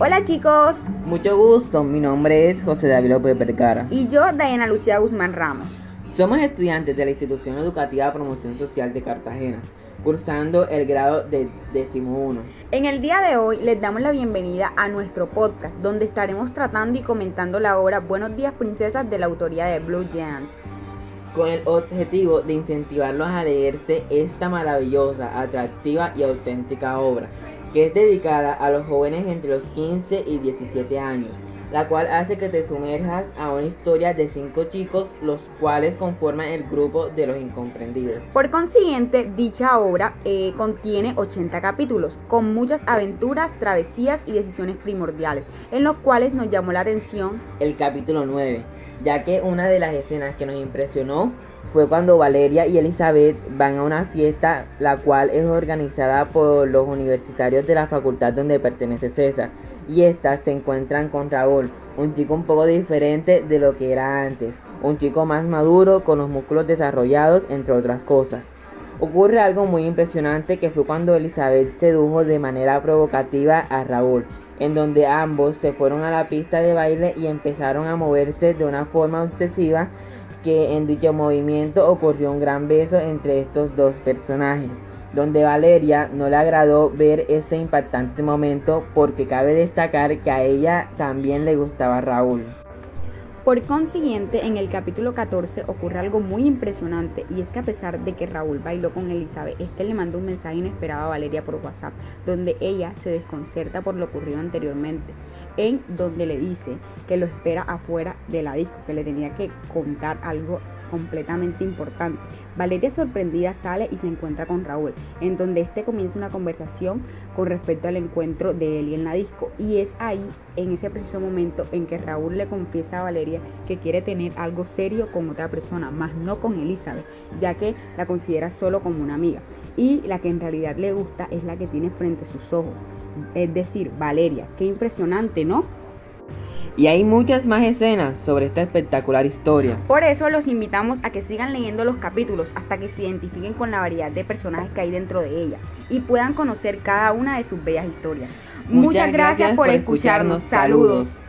Hola chicos. Mucho gusto, mi nombre es José David López Percara. Y yo, Diana Lucía Guzmán Ramos. Somos estudiantes de la Institución Educativa Promoción Social de Cartagena, cursando el grado de décimo uno. En el día de hoy les damos la bienvenida a nuestro podcast, donde estaremos tratando y comentando la obra Buenos días princesas de la autoría de Blue Giants con el objetivo de incentivarlos a leerse esta maravillosa, atractiva y auténtica obra, que es dedicada a los jóvenes entre los 15 y 17 años, la cual hace que te sumerjas a una historia de cinco chicos, los cuales conforman el grupo de los incomprendidos. Por consiguiente, dicha obra eh, contiene 80 capítulos, con muchas aventuras, travesías y decisiones primordiales, en los cuales nos llamó la atención el capítulo 9 ya que una de las escenas que nos impresionó fue cuando Valeria y Elizabeth van a una fiesta la cual es organizada por los universitarios de la facultad donde pertenece César y estas se encuentran con Raúl, un chico un poco diferente de lo que era antes, un chico más maduro con los músculos desarrollados entre otras cosas. Ocurre algo muy impresionante que fue cuando Elizabeth sedujo de manera provocativa a Raúl en donde ambos se fueron a la pista de baile y empezaron a moverse de una forma obsesiva que en dicho movimiento ocurrió un gran beso entre estos dos personajes, donde Valeria no le agradó ver este impactante momento porque cabe destacar que a ella también le gustaba Raúl. Por consiguiente, en el capítulo 14 ocurre algo muy impresionante y es que a pesar de que Raúl bailó con Elizabeth, este le manda un mensaje inesperado a Valeria por WhatsApp, donde ella se desconcerta por lo ocurrido anteriormente, en donde le dice que lo espera afuera de la disco, que le tenía que contar algo completamente importante. Valeria sorprendida sale y se encuentra con Raúl, en donde este comienza una conversación con respecto al encuentro de él y en la disco. Y es ahí, en ese preciso momento, en que Raúl le confiesa a Valeria que quiere tener algo serio con otra persona, más no con Elizabeth, ya que la considera solo como una amiga. Y la que en realidad le gusta es la que tiene frente a sus ojos, es decir, Valeria. Qué impresionante, ¿no? Y hay muchas más escenas sobre esta espectacular historia. Por eso los invitamos a que sigan leyendo los capítulos hasta que se identifiquen con la variedad de personajes que hay dentro de ella y puedan conocer cada una de sus bellas historias. Muchas, gracias, por escucharnos. Saludos.